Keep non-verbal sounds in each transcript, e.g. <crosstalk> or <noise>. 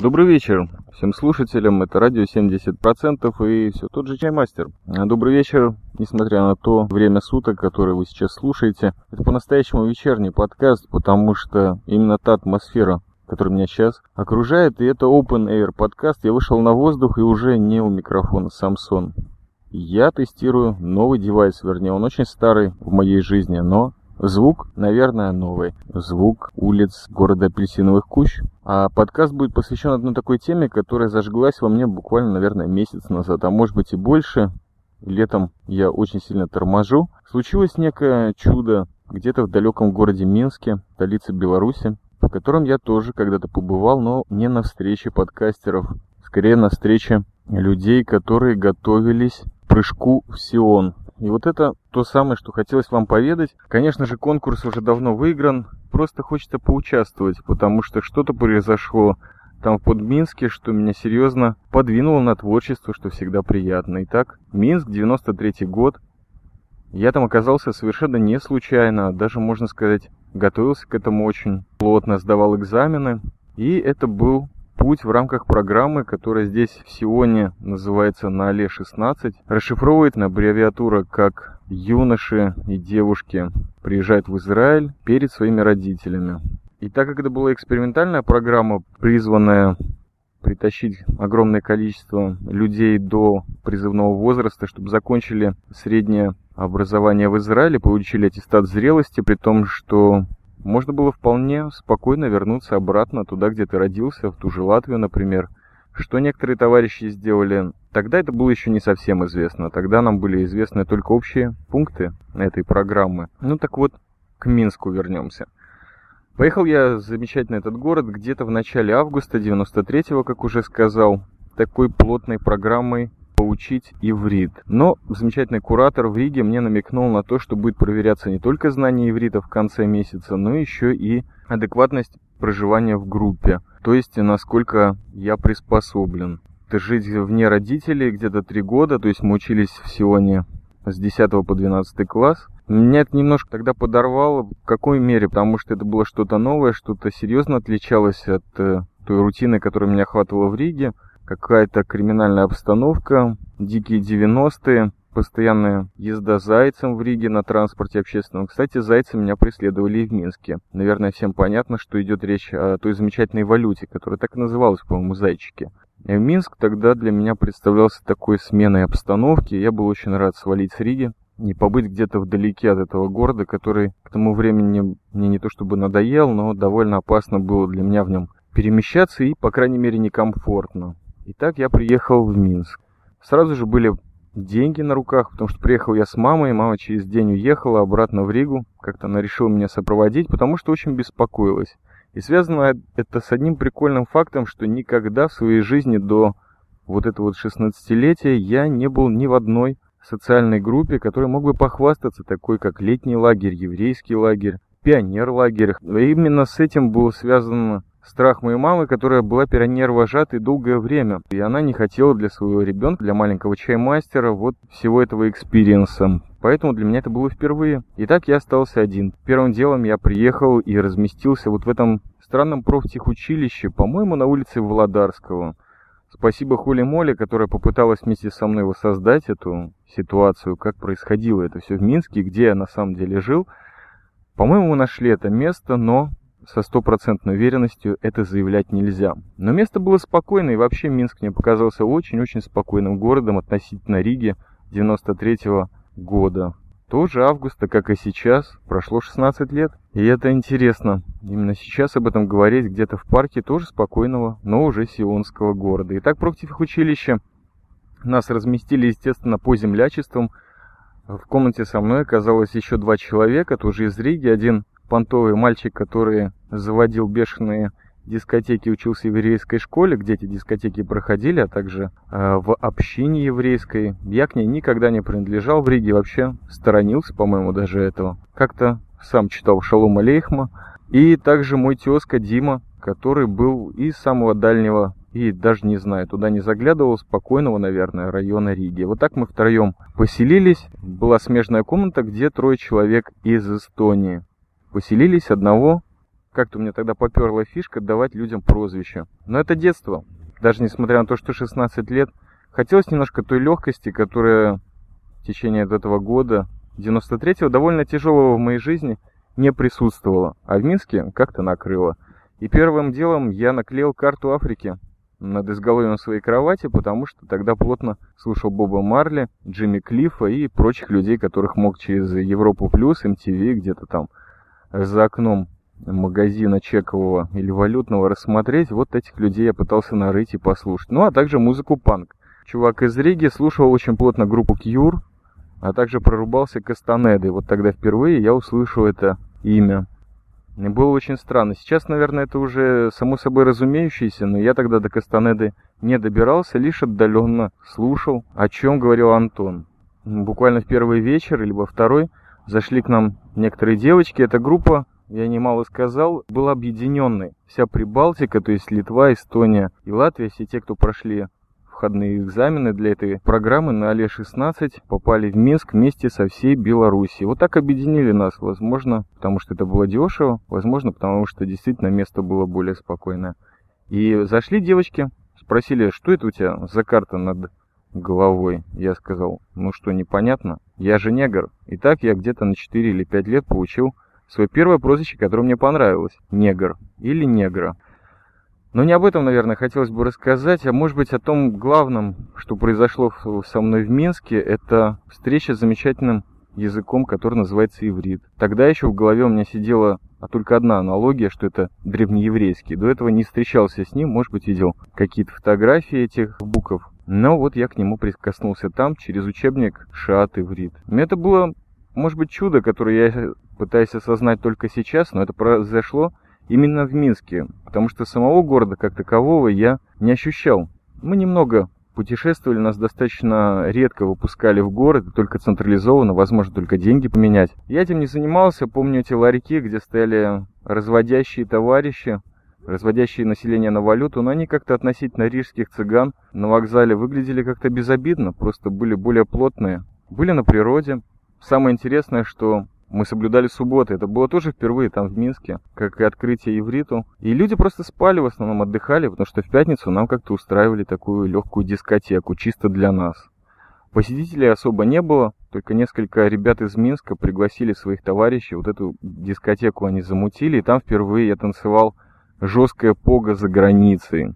Добрый вечер всем слушателям, это радио 70% и все тот же Чаймастер. Добрый вечер, несмотря на то время суток, которое вы сейчас слушаете. Это по-настоящему вечерний подкаст, потому что именно та атмосфера, которая меня сейчас окружает, и это Open Air подкаст. Я вышел на воздух и уже не у микрофона Samsung. Я тестирую новый девайс, вернее, он очень старый в моей жизни, но Звук, наверное, новый. Звук улиц города Апельсиновых Кущ. А подкаст будет посвящен одной такой теме, которая зажглась во мне буквально, наверное, месяц назад, а может быть и больше. Летом я очень сильно торможу. Случилось некое чудо где-то в далеком городе Минске, столице Беларуси, в котором я тоже когда-то побывал, но не на встрече подкастеров, скорее на встрече людей, которые готовились к прыжку в Сион. И вот это то самое, что хотелось вам поведать. Конечно же, конкурс уже давно выигран. Просто хочется поучаствовать, потому что что-то произошло там в Подминске, что меня серьезно подвинуло на творчество, что всегда приятно. Итак, Минск, 93 год. Я там оказался совершенно не случайно, даже, можно сказать, готовился к этому очень плотно, сдавал экзамены. И это был Путь в рамках программы, которая здесь в Сионе называется на Але 16, расшифровывает на аббревиатура как юноши и девушки приезжают в Израиль перед своими родителями. И так как это была экспериментальная программа, призванная притащить огромное количество людей до призывного возраста, чтобы закончили среднее образование в Израиле, получили аттестат зрелости, при том, что можно было вполне спокойно вернуться обратно туда, где ты родился, в ту же Латвию, например. Что некоторые товарищи сделали, тогда это было еще не совсем известно. Тогда нам были известны только общие пункты этой программы. Ну так вот, к Минску вернемся. Поехал я замечательно этот город где-то в начале августа 93-го, как уже сказал, такой плотной программой поучить иврит. Но замечательный куратор в Риге мне намекнул на то, что будет проверяться не только знание иврита в конце месяца, но еще и адекватность проживания в группе. То есть, насколько я приспособлен. Ты жить вне родителей где-то три года, то есть мы учились в Сионе с 10 по 12 класс. Меня это немножко тогда подорвало. В какой мере? Потому что это было что-то новое, что-то серьезно отличалось от э, той рутины, которая меня охватывала в Риге какая-то криминальная обстановка, дикие 90-е, постоянная езда зайцем в Риге на транспорте общественном. Кстати, зайцы меня преследовали и в Минске. Наверное, всем понятно, что идет речь о той замечательной валюте, которая так и называлась, по-моему, зайчики. И Минск тогда для меня представлялся такой сменой обстановки. Я был очень рад свалить с Риги и побыть где-то вдалеке от этого города, который к тому времени мне не то чтобы надоел, но довольно опасно было для меня в нем перемещаться и, по крайней мере, некомфортно. Итак, я приехал в Минск. Сразу же были деньги на руках, потому что приехал я с мамой, мама через день уехала обратно в Ригу. Как-то она решила меня сопроводить, потому что очень беспокоилась. И связано это с одним прикольным фактом, что никогда в своей жизни до вот этого вот 16-летия я не был ни в одной социальной группе, которая мог бы похвастаться, такой как летний лагерь, еврейский лагерь, пионер-лагерь. Именно с этим было связано страх моей мамы, которая была пионер-вожатой долгое время. И она не хотела для своего ребенка, для маленького чаймастера, вот всего этого experience а. Поэтому для меня это было впервые. И так я остался один. Первым делом я приехал и разместился вот в этом странном профтехучилище, по-моему, на улице Володарского. Спасибо Холе Моле, которая попыталась вместе со мной воссоздать эту ситуацию, как происходило это все в Минске, где я на самом деле жил. По-моему, мы нашли это место, но со стопроцентной уверенностью это заявлять нельзя. Но место было спокойное, и вообще Минск мне показался очень-очень спокойным городом относительно Риги 93 -го года. Тоже августа, как и сейчас, прошло 16 лет. И это интересно. Именно сейчас об этом говорить где-то в парке тоже спокойного, но уже сионского города. Итак, профтехучилище нас разместили, естественно, по землячествам. В комнате со мной оказалось еще два человека, тоже из Риги. Один понтовый мальчик, который заводил бешеные дискотеки, учился в еврейской школе, где эти дискотеки проходили, а также э, в общине еврейской. Я к ней никогда не принадлежал в Риге, вообще сторонился, по-моему, даже этого. Как-то сам читал Шалом Алейхма. И также мой тезка Дима, который был из самого дальнего и даже не знаю, туда не заглядывал, спокойного, наверное, района Риги. Вот так мы втроем поселились. Была смежная комната, где трое человек из Эстонии поселились одного как-то у меня тогда поперла фишка давать людям прозвища. Но это детство. Даже несмотря на то, что 16 лет, хотелось немножко той легкости, которая в течение этого года, 93-го, довольно тяжелого в моей жизни, не присутствовала. А в Минске как-то накрыло. И первым делом я наклеил карту Африки над изголовьем своей кровати, потому что тогда плотно слушал Боба Марли, Джимми Клиффа и прочих людей, которых мог через Европу Плюс, MTV, где-то там за окном магазина чекового или валютного рассмотреть, вот этих людей я пытался нарыть и послушать. Ну, а также музыку панк. Чувак из Риги слушал очень плотно группу Cure, а также прорубался Кастанеды. Вот тогда впервые я услышал это имя. И было очень странно. Сейчас, наверное, это уже само собой разумеющееся, но я тогда до Кастанеды не добирался, лишь отдаленно слушал, о чем говорил Антон. Буквально в первый вечер, либо второй, зашли к нам некоторые девочки. Эта группа я немало сказал, был объединенной. Вся Прибалтика, то есть Литва, Эстония и Латвия, все те, кто прошли входные экзамены для этой программы на Але-16, попали в Минск вместе со всей Белоруссией. Вот так объединили нас, возможно, потому что это было дешево, возможно, потому что действительно место было более спокойное. И зашли девочки, спросили, что это у тебя за карта над головой. Я сказал, ну что, непонятно? Я же негр. И так я где-то на 4 или 5 лет получил свое первое прозвище, которое мне понравилось. Негр или негра. Но не об этом, наверное, хотелось бы рассказать, а может быть о том главном, что произошло со мной в Минске, это встреча с замечательным языком, который называется иврит. Тогда еще в голове у меня сидела а только одна аналогия, что это древнееврейский. До этого не встречался с ним, может быть, видел какие-то фотографии этих букв. Но вот я к нему прикоснулся там, через учебник Шаат Иврит. Это было, может быть, чудо, которое я пытаюсь осознать только сейчас, но это произошло именно в Минске, потому что самого города как такового я не ощущал. Мы немного путешествовали, нас достаточно редко выпускали в город, только централизованно, возможно, только деньги поменять. Я этим не занимался, помню эти ларьки, где стояли разводящие товарищи, разводящие население на валюту, но они как-то относительно рижских цыган на вокзале выглядели как-то безобидно, просто были более плотные. Были на природе. Самое интересное, что мы соблюдали субботы. Это было тоже впервые там в Минске, как и открытие ивриту. И люди просто спали, в основном отдыхали, потому что в пятницу нам как-то устраивали такую легкую дискотеку, чисто для нас. Посетителей особо не было, только несколько ребят из Минска пригласили своих товарищей, вот эту дискотеку они замутили, и там впервые я танцевал жесткая пога за границей.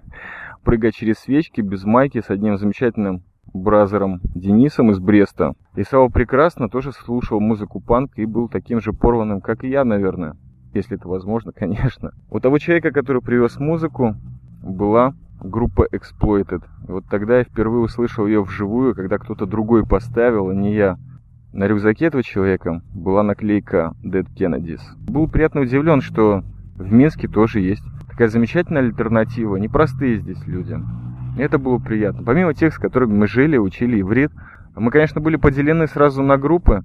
<laughs> Прыгая через свечки, без майки, с одним замечательным бразером Денисом из Бреста. И Сава прекрасно тоже слушал музыку панк и был таким же порванным, как и я, наверное. Если это возможно, <laughs> конечно. У того человека, который привез музыку, была группа Exploited. И вот тогда я впервые услышал ее вживую, когда кто-то другой поставил, а не я. На рюкзаке этого человека была наклейка Dead Kennedys. Был приятно удивлен, что в Минске тоже есть такая замечательная альтернатива. Непростые здесь люди. Это было приятно. Помимо тех, с которыми мы жили, учили иврит, мы, конечно, были поделены сразу на группы.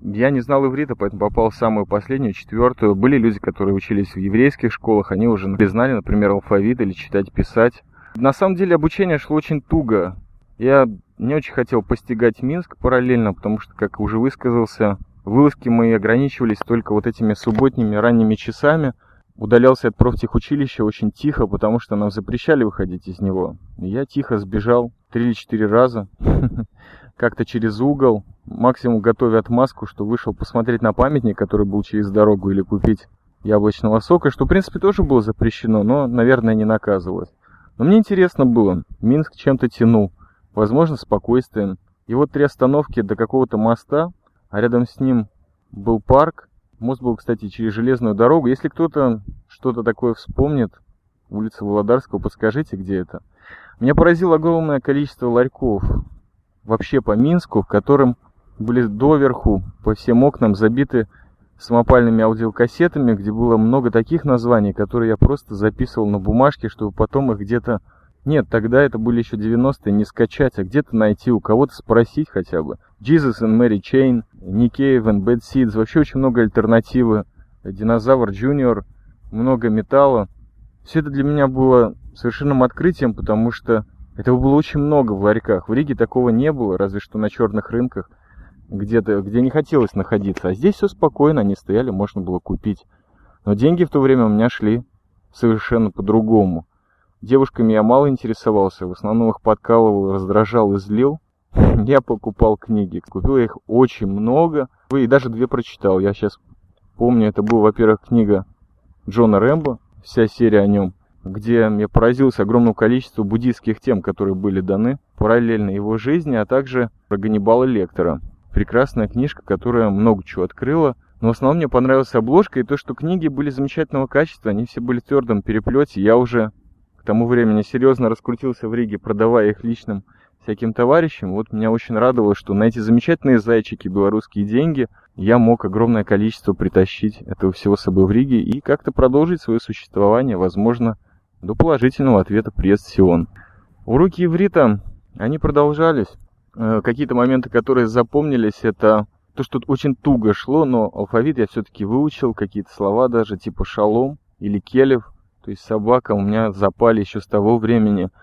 Я не знал иврита, поэтому попал в самую последнюю, четвертую. Были люди, которые учились в еврейских школах, они уже знали, например, алфавит или читать, писать. На самом деле обучение шло очень туго. Я не очень хотел постигать Минск параллельно, потому что, как уже высказался, вылазки мои ограничивались только вот этими субботними ранними часами – удалялся от профтехучилища очень тихо, потому что нам запрещали выходить из него. Я тихо сбежал три или четыре раза, <laughs> как-то через угол, максимум готовя отмазку, что вышел посмотреть на памятник, который был через дорогу, или купить яблочного сока, что, в принципе, тоже было запрещено, но, наверное, не наказывалось. Но мне интересно было, Минск чем-то тянул, возможно, спокойствием. И вот три остановки до какого-то моста, а рядом с ним был парк, Мост был, кстати, через железную дорогу. Если кто-то что-то такое вспомнит, улица Володарского, подскажите, где это. Меня поразило огромное количество ларьков вообще по Минску, в котором были доверху по всем окнам забиты самопальными аудиокассетами, где было много таких названий, которые я просто записывал на бумажке, чтобы потом их где-то... Нет, тогда это были еще 90-е, не скачать, а где-то найти, у кого-то спросить хотя бы. Jesus and Mary Chain, Nick Cave and Bad Seeds, вообще очень много альтернативы. Динозавр Джуниор, много металла. Все это для меня было совершенным открытием, потому что этого было очень много в ларьках. В Риге такого не было, разве что на черных рынках, где-то, где не хотелось находиться. А здесь все спокойно, они стояли, можно было купить Но деньги в то время у меня шли совершенно по-другому. Девушками я мало интересовался, в основном их подкалывал, раздражал и злил. <laughs> Я покупал книги, купил их очень много, и даже две прочитал. Я сейчас помню, это была, во-первых, книга Джона Рэмбо, вся серия о нем, где я поразился огромному количеству буддийских тем, которые были даны параллельно его жизни, а также про Ганнибала Лектора. Прекрасная книжка, которая много чего открыла. Но в основном мне понравилась обложка и то, что книги были замечательного качества, они все были в твердом переплете. Я уже к тому времени серьезно раскрутился в Риге, продавая их личным всяким товарищам. Вот меня очень радовало, что на эти замечательные зайчики белорусские деньги я мог огромное количество притащить этого всего с собой в Риге и как-то продолжить свое существование, возможно, до положительного ответа приезд Сион. Уроки иврита, они продолжались. Э, какие-то моменты, которые запомнились, это то, что очень туго шло, но алфавит я все-таки выучил, какие-то слова даже, типа шалом или келев, то есть собака у меня запали еще с того времени –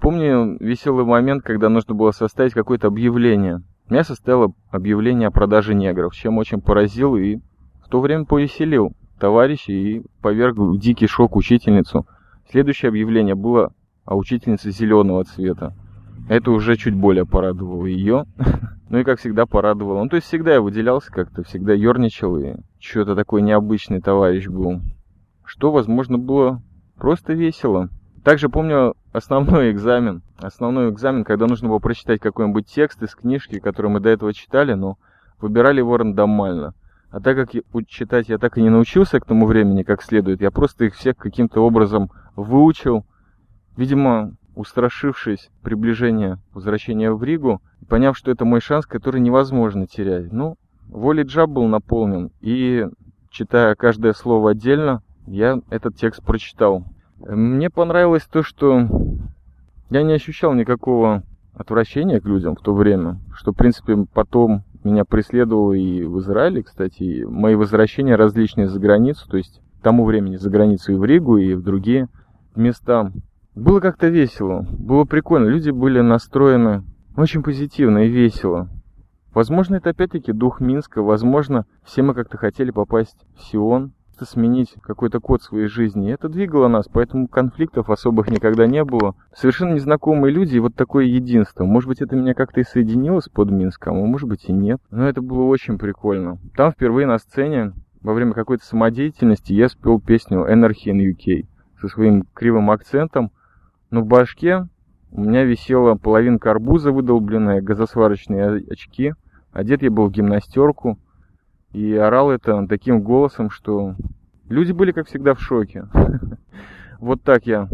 помню веселый момент, когда нужно было составить какое-то объявление. Я составил объявление о продаже негров, чем очень поразил и в то время повеселил товарищей и поверг в дикий шок учительницу. Следующее объявление было о учительнице зеленого цвета. Это уже чуть более порадовало ее. <laughs> ну и как всегда порадовало. Ну то есть всегда я выделялся как-то, всегда ерничал и что-то такой необычный товарищ был. Что, возможно, было просто весело. Также помню основной экзамен. Основной экзамен, когда нужно было прочитать какой-нибудь текст из книжки, который мы до этого читали, но выбирали его рандомально. А так как читать я так и не научился к тому времени как следует, я просто их всех каким-то образом выучил. Видимо, устрашившись приближения возвращения в Ригу, поняв, что это мой шанс, который невозможно терять. Ну, волей джаб был наполнен, и читая каждое слово отдельно, я этот текст прочитал. Мне понравилось то, что я не ощущал никакого отвращения к людям в то время, что, в принципе, потом меня преследовало и в Израиле, кстати, мои возвращения различные за границу, то есть к тому времени за границу и в Ригу, и в другие места. Было как-то весело, было прикольно, люди были настроены очень позитивно и весело. Возможно, это опять-таки дух Минска, возможно, все мы как-то хотели попасть в Сион, сменить какой-то код своей жизни. это двигало нас, поэтому конфликтов особых никогда не было. Совершенно незнакомые люди и вот такое единство. Может быть, это меня как-то и соединило с под Минском, а может быть и нет. Но это было очень прикольно. Там впервые на сцене во время какой-то самодеятельности я спел песню Anarchy in UK со своим кривым акцентом, но в башке у меня висела половинка арбуза выдолбленная, газосварочные очки, одет я был в гимнастерку, и орал это таким голосом, что люди были, как всегда, в шоке. <laughs> Вот так я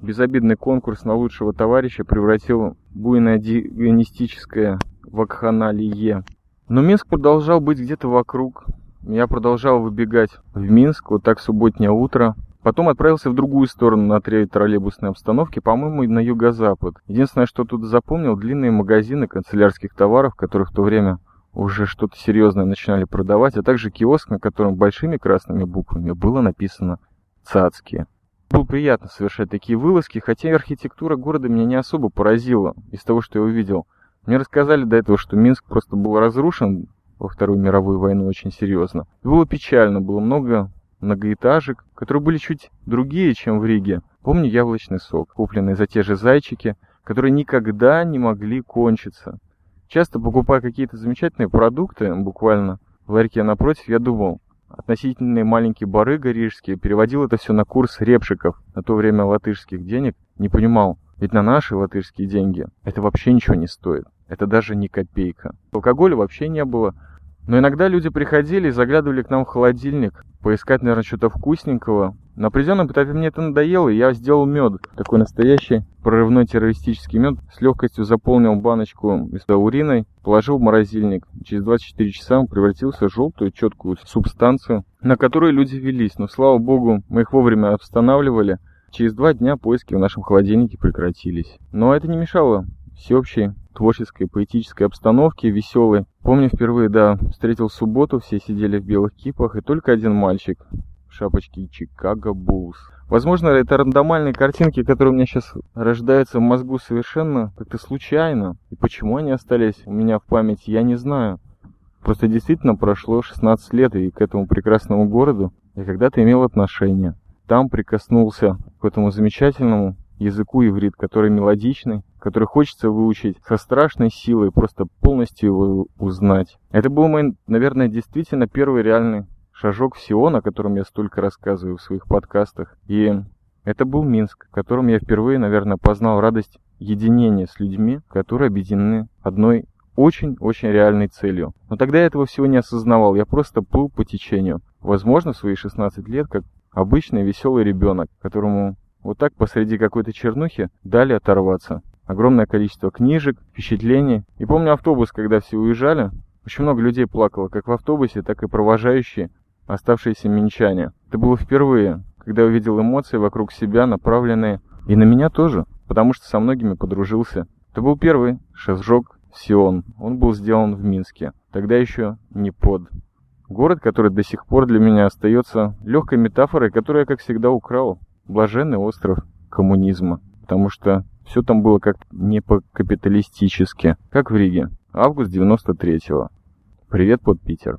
безобидный конкурс на лучшего товарища превратил буйное дионистическое вакханалие. Но Минск продолжал быть где-то вокруг. Я продолжал выбегать в Минск, вот так субботнее утро. Потом отправился в другую сторону на три троллейбусной обстановки, по-моему, на юго-запад. Единственное, что тут запомнил, длинные магазины канцелярских товаров, которых в то время уже что-то серьезное начинали продавать, а также киоск, на котором большими красными буквами было написано «Цацкие». Было приятно совершать такие вылазки, хотя архитектура города меня не особо поразила из того, что я увидел. Мне рассказали до этого, что Минск просто был разрушен во Вторую мировую войну очень серьезно. Было печально, было много многоэтажек, которые были чуть другие, чем в Риге. Помню яблочный сок, купленный за те же зайчики, которые никогда не могли кончиться. Часто покупая какие-то замечательные продукты, буквально в ларьке напротив, я думал, относительные маленькие барыга рижские, переводил это все на курс репшиков, на то время латышских денег, не понимал, ведь на наши латышские деньги это вообще ничего не стоит. Это даже не копейка. Алкоголя вообще не было. Но иногда люди приходили и заглядывали к нам в холодильник, поискать, наверное, что-то вкусненького. На определенном этапе мне это надоело, и я сделал мед. Такой настоящий прорывной террористический мед. С легкостью заполнил баночку с уриной, положил в морозильник. Через 24 часа он превратился в желтую четкую субстанцию, на которую люди велись. Но, слава богу, мы их вовремя останавливали. Через два дня поиски в нашем холодильнике прекратились. Но это не мешало всеобщей творческой, поэтической обстановке, веселой. Помню впервые, да, встретил субботу, все сидели в белых кипах, и только один мальчик в шапочке Чикаго Буллс. Возможно, это рандомальные картинки, которые у меня сейчас рождаются в мозгу совершенно как-то случайно. И почему они остались у меня в памяти, я не знаю. Просто действительно прошло 16 лет, и к этому прекрасному городу я когда-то имел отношение. Там прикоснулся к этому замечательному языку иврит, который мелодичный, который хочется выучить со страшной силой, просто полностью его узнать. Это был мой, наверное, действительно первый реальный шажок в Сион, о котором я столько рассказываю в своих подкастах. И это был Минск, в котором я впервые, наверное, познал радость единения с людьми, которые объединены одной очень-очень реальной целью. Но тогда я этого всего не осознавал, я просто плыл по течению. Возможно, в свои 16 лет, как обычный веселый ребенок, которому вот так посреди какой-то чернухи дали оторваться. Огромное количество книжек, впечатлений. И помню автобус, когда все уезжали, очень много людей плакало, как в автобусе, так и провожающие оставшиеся минчане. Это было впервые, когда я увидел эмоции вокруг себя, направленные и на меня тоже, потому что со многими подружился. Это был первый шажок в Сион. Он был сделан в Минске, тогда еще не под. Город, который до сих пор для меня остается легкой метафорой, которую я, как всегда, украл. Блаженный остров коммунизма. Потому что все там было как не по-капиталистически, как в Риге. Август 93-го. Привет под Питер.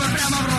Amor, amor, amor.